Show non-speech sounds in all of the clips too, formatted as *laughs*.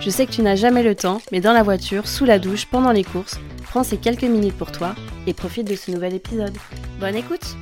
Je sais que tu n'as jamais le temps, mais dans la voiture, sous la douche, pendant les courses, prends ces quelques minutes pour toi et profite de ce nouvel épisode. Bonne écoute!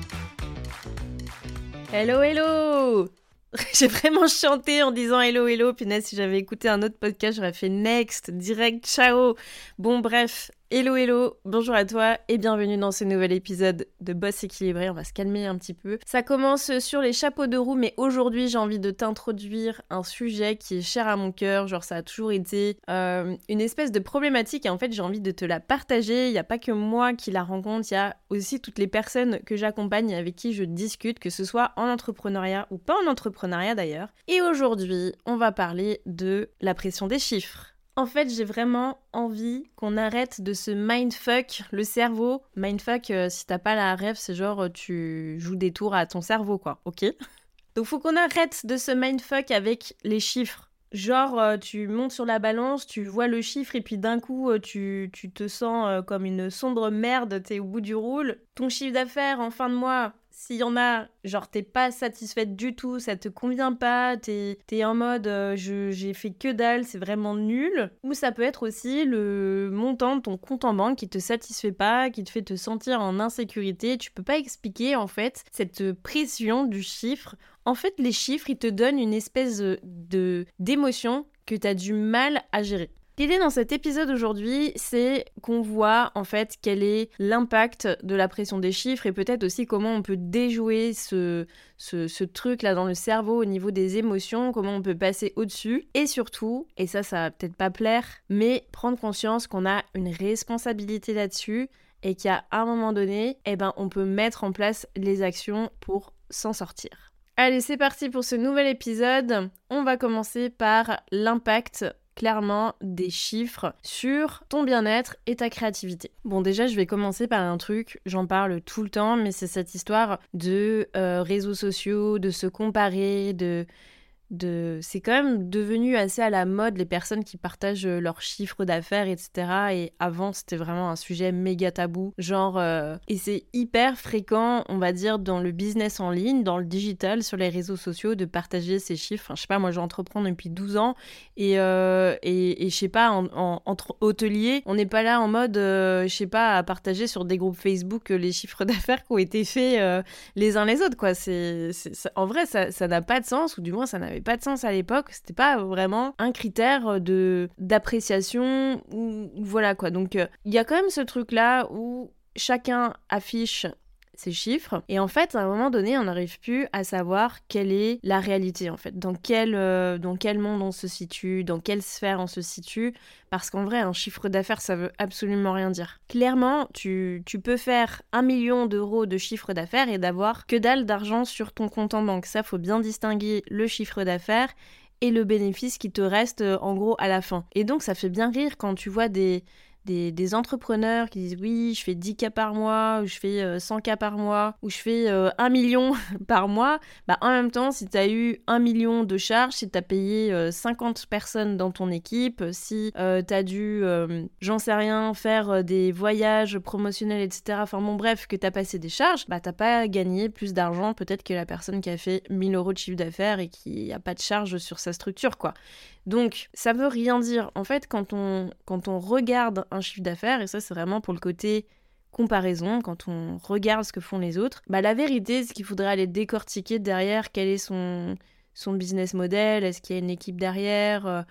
Hello hello! *laughs* J'ai vraiment chanté en disant hello hello, punaise si j'avais écouté un autre podcast j'aurais fait next, direct, ciao! Bon bref, Hello hello, bonjour à toi et bienvenue dans ce nouvel épisode de Boss équilibré. On va se calmer un petit peu. Ça commence sur les chapeaux de roue, mais aujourd'hui j'ai envie de t'introduire un sujet qui est cher à mon cœur. Genre ça a toujours été euh, une espèce de problématique et en fait j'ai envie de te la partager. Il n'y a pas que moi qui la rencontre, il y a aussi toutes les personnes que j'accompagne et avec qui je discute, que ce soit en entrepreneuriat ou pas en entrepreneuriat d'ailleurs. Et aujourd'hui on va parler de la pression des chiffres. En fait, j'ai vraiment envie qu'on arrête de se mindfuck le cerveau. Mindfuck, euh, si t'as pas la rêve, c'est genre euh, tu joues des tours à ton cerveau, quoi, ok? *laughs* Donc faut qu'on arrête de se mindfuck avec les chiffres. Genre, euh, tu montes sur la balance, tu vois le chiffre et puis d'un coup, tu, tu, te sens comme une sombre merde, t'es au bout du roule. Ton chiffre d'affaires en fin de mois, s'il y en a, genre t'es pas satisfaite du tout, ça te convient pas, t'es es en mode euh, j'ai fait que dalle, c'est vraiment nul. Ou ça peut être aussi le montant de ton compte en banque qui te satisfait pas, qui te fait te sentir en insécurité. Tu peux pas expliquer en fait cette pression du chiffre. En fait, les chiffres, ils te donnent une espèce de d'émotion que tu as du mal à gérer. L'idée dans cet épisode aujourd'hui, c'est qu'on voit en fait quel est l'impact de la pression des chiffres et peut-être aussi comment on peut déjouer ce, ce, truc là dans le cerveau au niveau des émotions, comment on peut passer au-dessus et surtout, et ça ça va peut-être pas plaire, mais prendre conscience qu'on a une responsabilité là-dessus et qu'à un moment donné, eh ben, on peut mettre en place les actions pour s'en sortir. Allez, c'est parti pour ce nouvel épisode. On va commencer par l'impact clairement des chiffres sur ton bien-être et ta créativité. Bon déjà je vais commencer par un truc, j'en parle tout le temps, mais c'est cette histoire de euh, réseaux sociaux, de se comparer, de de... c'est quand même devenu assez à la mode les personnes qui partagent euh, leurs chiffres d'affaires, etc. Et avant, c'était vraiment un sujet méga tabou. Genre, euh, et c'est hyper fréquent, on va dire, dans le business en ligne, dans le digital, sur les réseaux sociaux, de partager ces chiffres. je sais pas, moi, j'entreprends depuis 12 ans et, euh, et, je sais pas, en, entre hôteliers, on n'est pas là en mode, je sais pas, à partager sur des groupes Facebook les chiffres *laughs* d'affaires qui ont été faits les uns les autres, quoi. C'est, en vrai, ça n'a pas de sens, ou du moins, ça n'avait pas de sens à l'époque. C'était pas vraiment un critère de d'appréciation ou voilà quoi. Donc euh, il y a quand même ce truc là où chacun affiche ces chiffres. Et en fait, à un moment donné, on n'arrive plus à savoir quelle est la réalité, en fait. Dans quel, euh, dans quel monde on se situe, dans quelle sphère on se situe. Parce qu'en vrai, un chiffre d'affaires, ça veut absolument rien dire. Clairement, tu, tu peux faire un million d'euros de chiffre d'affaires et d'avoir que dalle d'argent sur ton compte en banque. Ça, faut bien distinguer le chiffre d'affaires et le bénéfice qui te reste euh, en gros à la fin. Et donc ça fait bien rire quand tu vois des, des, entrepreneurs qui disent oui, je fais 10 cas par mois, ou je fais 100 euh, cas par mois, ou je fais 1 euh, million *laughs* par mois, bah en même temps, si tu as eu 1 million de charges, si tu as payé 50 euh, personnes dans ton équipe, si tu as dû, j'en sais rien, faire des voyages promotionnels, etc., enfin bon bref, que tu as passé des charges, bah t'as pas gagné plus d'argent peut-être que la personne qui a fait 1000 euros de chiffre d'affaires et qui a pas de charge sur sa structure, quoi. Donc, ça veut rien dire. En fait, quand on, quand regarde un chiffre d'affaires, et ça c'est vraiment pour le côté comparaison, quand on regarde ce que font les autres, bah la vérité, c'est qu'il faudrait aller décortiquer derrière quel est son, son business model, est-ce qu'il y a une équipe derrière, euh,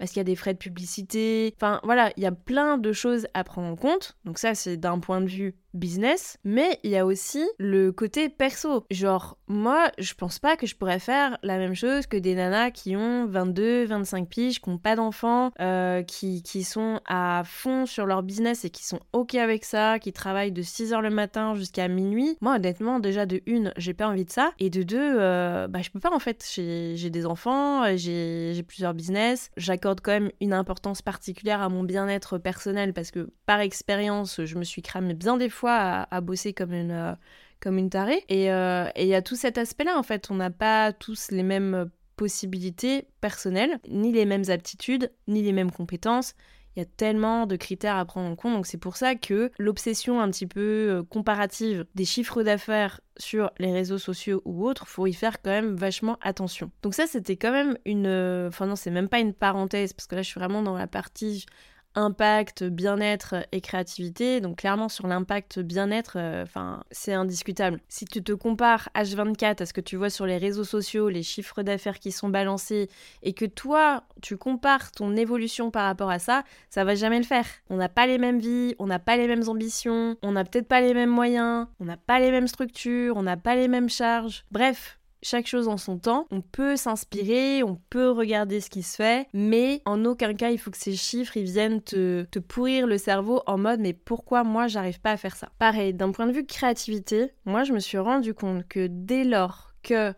est-ce qu'il y a des frais de publicité? Enfin voilà, il y a plein de choses à prendre en compte. Donc ça, c'est d'un point de vue business, mais il y a aussi le côté perso. Genre, moi, je pense pas que je pourrais faire la même chose que des nanas qui ont 22, 25 piges, qui n'ont pas d'enfants, euh, qui, qui sont à fond sur leur business et qui sont ok avec ça, qui travaillent de 6h le matin jusqu'à minuit. Moi, honnêtement, déjà de une, j'ai pas envie de ça. Et de deux, euh, bah, je peux pas en fait. J'ai des enfants, j'ai plusieurs business. J'accorde quand même une importance particulière à mon bien-être personnel parce que par expérience, je me suis cramé bien des fois à, bosser comme une, euh, comme une tarée. Euh, et il y a tout cet aspect-là, en fait. On n'a pas tous les mêmes possibilités personnelles, ni les mêmes aptitudes, ni les mêmes compétences. Il y a tellement de critères à prendre en compte, donc c'est pour ça que l'obsession un petit peu euh, comparative des chiffres d'affaires sur les réseaux sociaux ou autres, faut y faire quand même vachement attention. Donc ça, c'était quand même une... Enfin non, c'est même pas une parenthèse, parce que là, je suis vraiment dans la partie impact, bien-être et créativité. Donc clairement sur l'impact bien-être, euh, enfin c'est indiscutable. Si tu te compares H24 à ce que tu vois sur les réseaux sociaux, les chiffres d'affaires qui sont balancés et que toi tu compares ton évolution par rapport à ça, ça va jamais le faire. On n'a pas les mêmes vies, on n'a pas les mêmes ambitions, on n'a peut-être pas les mêmes moyens, on n'a pas les mêmes structures, on n'a pas les mêmes charges. Bref, chaque chose en son temps. On peut s'inspirer, on peut regarder ce qui se fait, mais en aucun cas il faut que ces chiffres viennent te, te pourrir le cerveau en mode mais pourquoi moi j'arrive pas à faire ça? Pareil, d'un point de vue créativité, moi je me suis rendu compte que dès lors que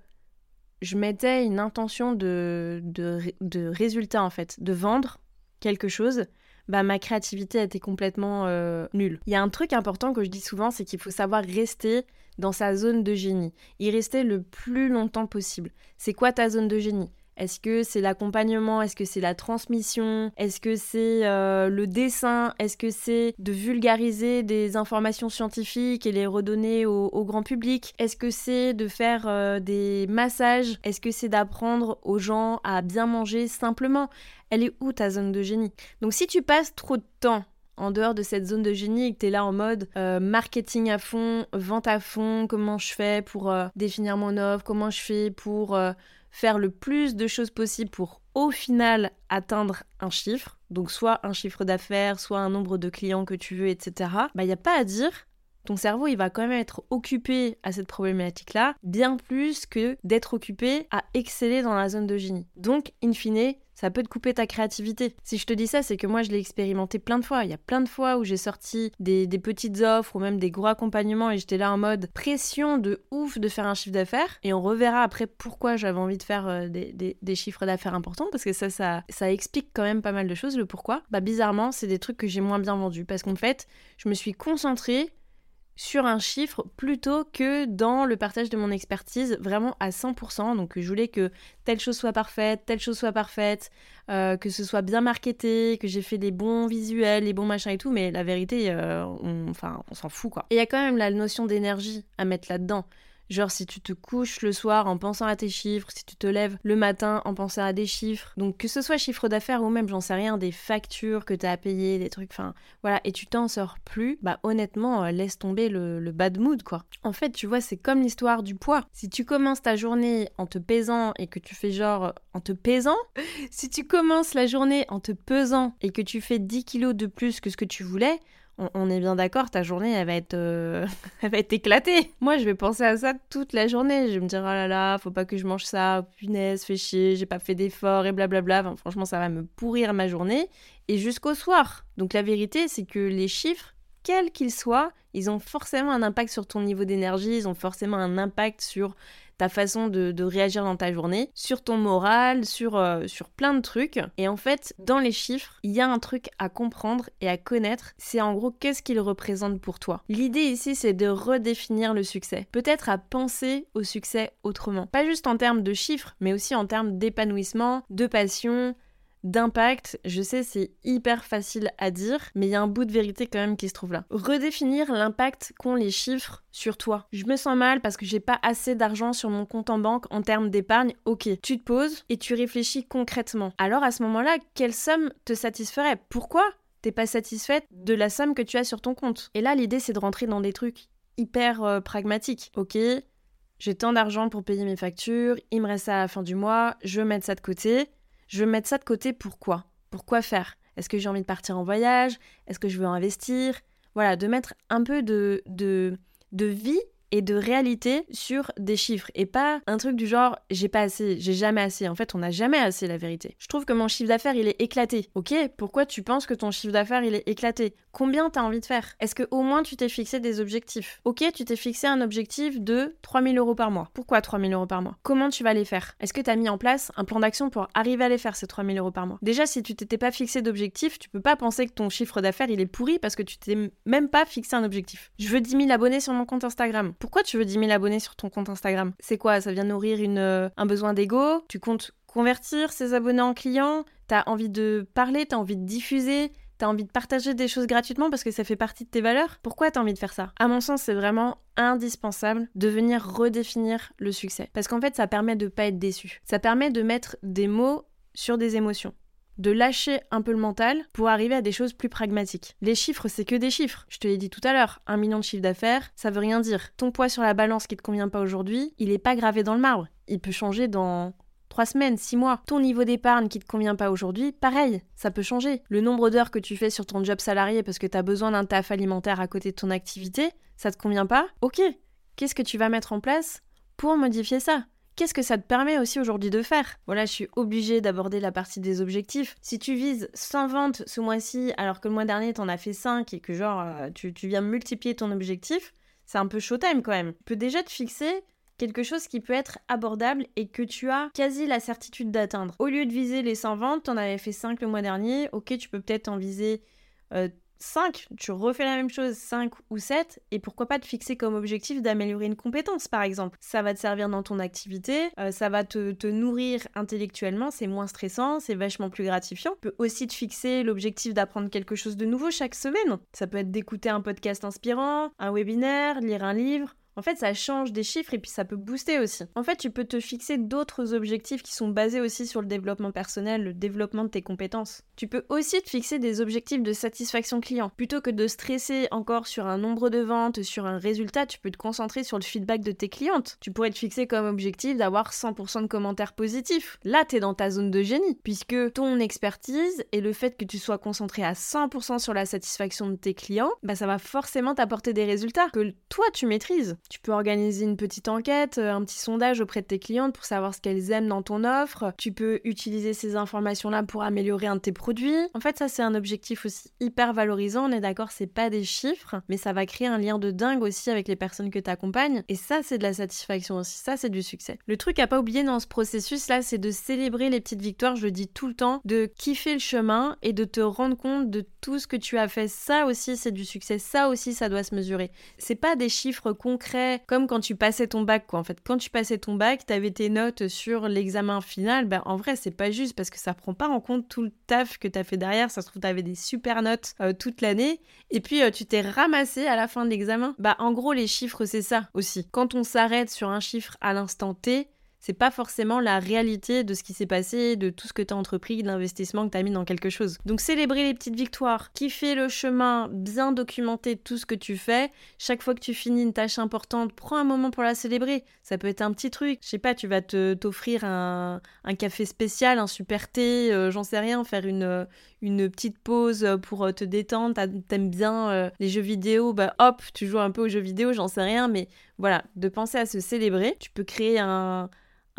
je mettais une intention de, de résultat en fait, de vendre quelque chose, bah, ma créativité était complètement euh, nulle. Il y a un truc important que je dis souvent, c'est qu'il faut savoir rester dans sa zone de génie, y rester le plus longtemps possible. C'est quoi ta zone de génie? Est-ce que c'est l'accompagnement? Est-ce que c'est la transmission? Est-ce que c'est euh, le dessin? Est-ce que c'est de vulgariser des informations scientifiques et les redonner au, grand public? Est-ce que c'est de faire euh, des massages? Est-ce que c'est d'apprendre aux gens à bien manger simplement? Elle est où ta zone de génie? Donc si tu passes trop de temps en dehors de cette zone de génie et que tu es là en mode euh, marketing à fond, vente à fond, comment je fais pour définir mon offre, comment je fais pour faire le plus de choses possible pour au final atteindre un chiffre, donc soit un chiffre d'affaires, soit un nombre de clients que tu veux, etc., bah il n'y a pas à dire. Ton cerveau, il va quand même être occupé à cette problématique-là, bien plus que d'être occupé à exceller dans la zone de génie. Donc, in fine, ça peut te couper ta créativité. Si je te dis ça, c'est que moi je l'ai expérimenté plein de fois. Il y a plein de fois où j'ai sorti des, petites offres ou même des gros accompagnements et j'étais là en mode pression de ouf de faire un chiffre d'affaires. Et on reverra après pourquoi j'avais envie de faire euh, des, chiffres d'affaires importants parce que ça, ça, explique quand même pas mal de choses, le pourquoi. Bah bizarrement, c'est des trucs que j'ai moins bien vendus parce qu'en fait, je me suis concentrée sur un chiffre plutôt que dans le partage de mon expertise vraiment à 100%. Donc je voulais que telle chose soit parfaite, telle chose soit parfaite, euh, que ce soit bien marketé, que j'ai fait des bons visuels, les bons machins et tout, mais la vérité, euh, on, enfin, on s'en fout quoi. Et il y a quand même la notion d'énergie à mettre là-dedans. Genre si tu te couches le soir en pensant à tes chiffres, si tu te lèves le matin en pensant à des chiffres, donc que ce soit chiffre d'affaires ou même j'en sais rien, des factures que tu as à payer, des trucs, enfin voilà, et tu t'en sors plus, bah honnêtement euh, laisse tomber le, le bad mood quoi. En fait tu vois c'est comme l'histoire du poids. Si tu commences ta journée en te pesant et que tu fais genre en te pesant, *laughs* si tu commences la journée en te pesant et que tu fais 10 kilos de plus que ce que tu voulais, on, est bien d'accord, ta journée, elle va être, euh, *laughs* elle va être éclatée. Moi, je vais penser à ça toute la journée. Je vais me dire, oh là là, faut pas que je mange ça, punaise, fais chier, j'ai pas fait d'efforts et blablabla. franchement, ça va me pourrir ma journée. Et jusqu'au soir. Donc la vérité, c'est que les chiffres, quels qu'ils soient, ils ont forcément un impact sur ton niveau d'énergie, ils ont forcément un impact sur ta façon de, réagir dans ta journée, sur ton moral, sur, euh, sur plein de trucs. Et en fait, dans les chiffres, il y a un truc à comprendre et à connaître. C'est en gros qu'est-ce qu'ils représentent pour toi? L'idée ici, c'est de redéfinir le succès. Peut-être à penser au succès autrement. Pas juste en termes de chiffres, mais aussi en termes d'épanouissement, de passion, d'impact, je sais c'est hyper facile à dire, mais il y a un bout de vérité quand même qui se trouve là. Redéfinir l'impact qu'ont les chiffres sur toi. Je me sens mal parce que j'ai pas assez d'argent sur mon compte en banque en termes d'épargne. Ok, tu te poses et tu réfléchis concrètement. Alors à ce moment-là, quelle somme te satisferait? Pourquoi t'es pas satisfaite de la somme que tu as sur ton compte? Et là, l'idée c'est de rentrer dans des trucs hyper euh, pragmatiques. Ok, j'ai tant d'argent pour payer mes factures, il me reste ça à la fin du mois, je vais mettre ça de côté. Je veux mettre ça de côté pourquoi? Pourquoi faire? Est-ce que j'ai envie de partir en voyage? Est-ce que je veux investir? Voilà, de mettre un peu de, de, de vie et de réalité sur des chiffres et pas un truc du genre j'ai pas assez, j'ai jamais assez. En fait, on n'a jamais assez la vérité. Je trouve que mon chiffre d'affaires il est éclaté. Ok, pourquoi tu penses que ton chiffre d'affaires il est éclaté? Combien t'as envie de faire? Est-ce que au moins tu t'es fixé des objectifs? Ok, tu t'es fixé un objectif de 3000 euros par mois. Pourquoi 3000 euros par mois? Comment tu vas les faire? Est-ce que tu as mis en place un plan d'action pour arriver à les faire ces 3000 euros par mois? Déjà, si tu t'étais pas fixé d'objectif, tu peux pas penser que ton chiffre d'affaires il est pourri parce que tu t'es même pas fixé un objectif. Je veux 10 000 abonnés sur mon compte Instagram. Pourquoi tu veux 10 000 abonnés sur ton compte Instagram? C'est quoi? Ça vient nourrir une, euh, un besoin d'ego? Tu comptes convertir ces abonnés en clients? T'as envie de parler T'as envie de diffuser? T'as envie de partager des choses gratuitement parce que ça fait partie de tes valeurs? Pourquoi t'as envie de faire ça? À mon sens, c'est vraiment indispensable de venir redéfinir le succès. Parce qu'en fait, ça permet de pas être déçu. Ça permet de mettre des mots sur des émotions de lâcher un peu le mental pour arriver à des choses plus pragmatiques. Les chiffres, c'est que des chiffres. Je te l'ai dit tout à l'heure, un million de chiffre d'affaires, ça veut rien dire. Ton poids sur la balance qui te convient pas aujourd'hui, il est pas gravé dans le marbre. Il peut changer dans trois semaines, six mois. Ton niveau d'épargne qui te convient pas aujourd'hui, pareil, ça peut changer. Le nombre d'heures que tu fais sur ton job salarié parce que tu as besoin d'un taf alimentaire à côté de ton activité, ça te convient pas? Ok. Qu'est-ce que tu vas mettre en place pour modifier ça? Qu'est-ce que ça te permet aussi aujourd'hui de faire? Voilà, je suis obligée d'aborder la partie des objectifs. Si tu vises 100 ventes ce mois-ci, alors que le mois dernier, t'en as fait 5 et que genre, euh, tu, viens multiplier ton objectif, c'est un peu showtime quand même. Tu peux déjà te fixer quelque chose qui peut être abordable et que tu as quasi la certitude d'atteindre. Au lieu de viser les 100 ventes, t'en avais fait 5 le mois dernier, ok, tu peux peut-être en viser euh, 5, tu refais la même chose, 5 ou 7, et pourquoi pas te fixer comme objectif d'améliorer une compétence par exemple. Ça va te servir dans ton activité, euh, ça va te, te, nourrir intellectuellement, c'est moins stressant, c'est vachement plus gratifiant. Tu peux aussi te fixer l'objectif d'apprendre quelque chose de nouveau chaque semaine. Ça peut être d'écouter un podcast inspirant, un webinaire, lire un livre, en fait, ça change des chiffres et puis ça peut booster aussi. En fait, tu peux te fixer d'autres objectifs qui sont basés aussi sur le développement personnel, le développement de tes compétences. Tu peux aussi te fixer des objectifs de satisfaction client. Plutôt que de stresser encore sur un nombre de ventes, sur un résultat, tu peux te concentrer sur le feedback de tes clientes. Tu pourrais te fixer comme objectif d'avoir 100% de commentaires positifs. Là, tu es dans ta zone de génie, puisque ton expertise et le fait que tu sois concentré à 100% sur la satisfaction de tes clients, bah ça va forcément t'apporter des résultats que toi tu maîtrises. Tu peux organiser une petite enquête, euh, un petit sondage auprès de tes clientes pour savoir ce qu'elles aiment dans ton offre. Tu peux utiliser ces informations-là pour améliorer un de tes produits. En fait, ça c'est un objectif aussi hyper valorisant. On est d'accord, c'est pas des chiffres, mais ça va créer un lien de dingue aussi avec les personnes que tu accompagnes. Et ça, c'est de la satisfaction aussi. Ça, c'est du succès. Le truc à pas oublier dans ce processus-là, c'est de célébrer les petites victoires. Je le dis tout le temps, de kiffer le chemin et de te rendre compte de tout ce que tu as fait. Ça aussi, c'est du succès. Ça aussi, ça doit se mesurer. C'est pas des chiffres concrets comme quand tu passais ton bac, quoi. En fait, quand tu passais ton bac, t'avais tes notes sur l'examen final. Ben, en vrai, c'est pas juste parce que ça prend pas en compte tout le taf que t'as fait derrière. Ça se trouve, t'avais des super notes euh, toute l'année. Et puis, euh, tu t'es ramassé à la fin de l'examen. Bah, en gros, les chiffres, c'est ça aussi. Quand on s'arrête sur un chiffre à l'instant T, c'est pas forcément la réalité de ce qui s'est passé, de tout ce que tu entrepris, de l'investissement que tu mis dans quelque chose. Donc célébrer les petites victoires, kiffer le chemin, bien documenter tout ce que tu fais. Chaque fois que tu finis une tâche importante, prends un moment pour la célébrer. Ça peut être un petit truc. Je sais pas, tu vas te t'offrir un, café spécial, un super thé, euh, j'en sais rien, faire une, une petite pause pour euh, te détendre. T'aimes bien euh, les jeux vidéo, bah hop, tu joues un peu aux jeux vidéo, j'en sais rien, mais voilà, de penser à se célébrer. Tu peux créer un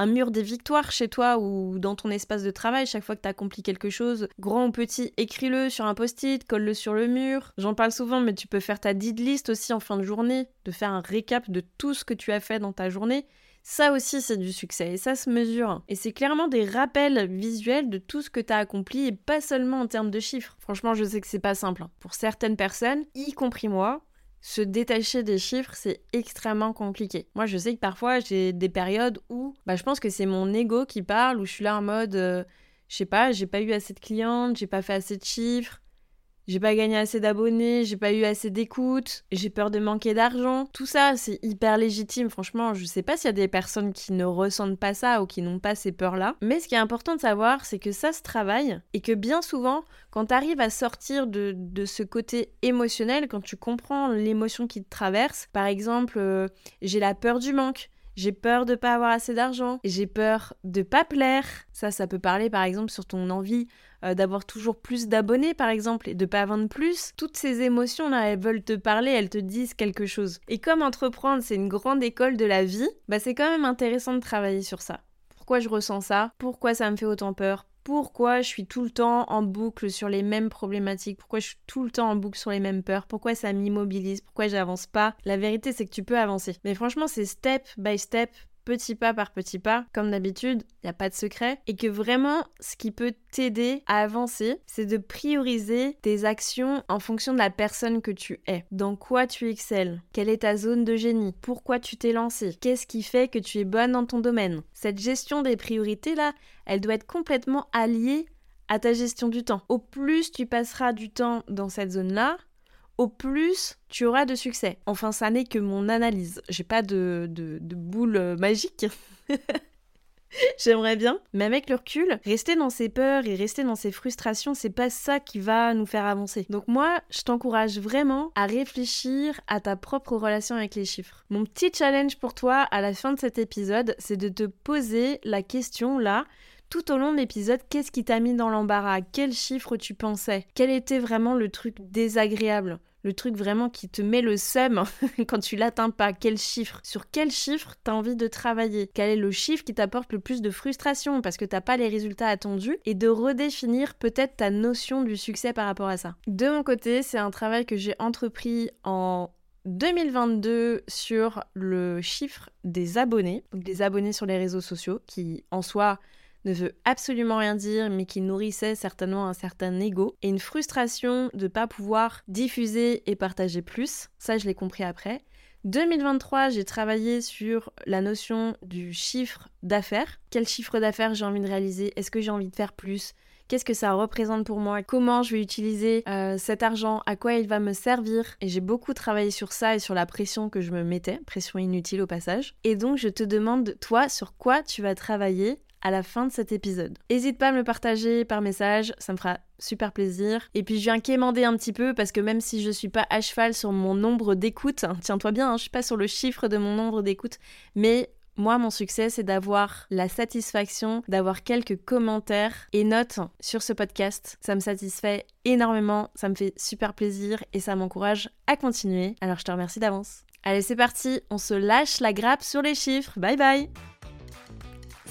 mur des victoires chez toi ou dans ton espace de travail, chaque fois que tu accomplis quelque chose, grand ou petit, écris-le sur un post-it, colle-le sur le mur. J'en parle souvent, mais tu peux faire ta did list aussi en fin de journée, de faire un récap de tout ce que tu as fait dans ta journée. Ça aussi, c'est du succès et ça se mesure. Et c'est clairement des rappels visuels de tout ce que tu as accompli et pas seulement en termes de chiffres. Franchement, je sais que c'est pas simple. Hein. Pour certaines personnes, y compris moi, se détacher des chiffres, c'est extrêmement compliqué. Moi, je sais que parfois, j'ai des périodes où bah, je pense que c'est mon ego qui parle, où je suis là en mode, euh, je sais pas, j'ai pas eu assez de clientes, j'ai pas fait assez de chiffres, j'ai pas gagné assez d'abonnés, j'ai pas eu assez d'écoute, j'ai peur de manquer d'argent. Tout ça, c'est hyper légitime. Franchement, je sais pas s'il y a des personnes qui ne ressentent pas ça ou qui n'ont pas ces peurs-là. Mais ce qui est important de savoir, c'est que ça se travaille et que bien souvent, quand tu arrives à sortir de, de, ce côté émotionnel, quand tu comprends l'émotion qui te traverse, par exemple, euh, j'ai la peur du manque, j'ai peur de pas avoir assez d'argent, j'ai peur de pas plaire. Ça, ça peut parler par exemple sur ton envie euh, d'avoir toujours plus d'abonnés par exemple et de pas vendre plus. Toutes ces émotions là, elles veulent te parler, elles te disent quelque chose. Et comme entreprendre, c'est une grande école de la vie, bah c'est quand même intéressant de travailler sur ça. Pourquoi je ressens ça? Pourquoi ça me fait autant peur? Pourquoi je suis tout le temps en boucle sur les mêmes problématiques, pourquoi je suis tout le temps en boucle sur les mêmes peurs, pourquoi ça m'immobilise, pourquoi j'avance pas. La vérité, c'est que tu peux avancer. Mais franchement, c'est step by step, petit pas par petit pas, comme d'habitude, il n'y a pas de secret, et que vraiment, ce qui peut t'aider à avancer, c'est de prioriser tes actions en fonction de la personne que tu es. Dans quoi tu excelles? Quelle est ta zone de génie? Pourquoi tu t'es lancé? Qu'est-ce qui fait que tu es bonne dans ton domaine? Cette gestion des priorités-là, elle doit être complètement alliée à ta gestion du temps. Au plus tu passeras du temps dans cette zone-là, au plus tu auras de succès. Enfin, ça n'est que mon analyse. J'ai pas de, de, boule euh, magique. *laughs* J'aimerais bien. Mais avec le recul, rester dans ses peurs et rester dans ses frustrations, c'est pas ça qui va nous faire avancer. Donc moi, je t'encourage vraiment à réfléchir à ta propre relation avec les chiffres. Mon petit challenge pour toi à la fin de cet épisode, c'est de te poser la question là tout au long de l'épisode, qu'est-ce qui t'a mis dans l'embarras? Quel chiffre tu pensais? Quel était vraiment le truc désagréable? Le truc vraiment qui te met le seum *laughs* quand tu l'atteins pas? Quel chiffre? Sur quel chiffre t'as envie de travailler? Quel est le chiffre qui t'apporte le plus de frustration? Parce que t'as pas les résultats attendus. Et de redéfinir peut-être ta notion du succès par rapport à ça. De mon côté, c'est un travail que j'ai entrepris en 2022 sur le chiffre des abonnés, donc des abonnés sur les réseaux sociaux, qui en soi ne veut absolument rien dire, mais qui nourrissait certainement un certain ego et une frustration de ne pas pouvoir diffuser et partager plus. Ça, je l'ai compris après. 2023, j'ai travaillé sur la notion du chiffre d'affaires. Quel chiffre d'affaires j'ai envie de réaliser? Est-ce que j'ai envie de faire plus? Qu'est-ce que ça représente pour moi? Comment je vais utiliser euh, cet argent? À quoi il va me servir? Et j'ai beaucoup travaillé sur ça et sur la pression que je me mettais, pression inutile au passage. Et donc je te demande, toi, sur quoi tu vas travailler à la fin de cet épisode. N'hésite pas à me le partager par message, ça me fera super plaisir. Et puis je viens quémander un petit peu parce que même si je suis pas à cheval sur mon nombre d'écoutes, hein, tiens-toi bien, hein, je suis pas sur le chiffre de mon nombre d'écoutes, mais moi, mon succès, c'est d'avoir la satisfaction d'avoir quelques commentaires et notes sur ce podcast. Ça me satisfait énormément, ça me fait super plaisir et ça m'encourage à continuer. Alors je te remercie d'avance. Allez, c'est parti, on se lâche la grappe sur les chiffres. Bye bye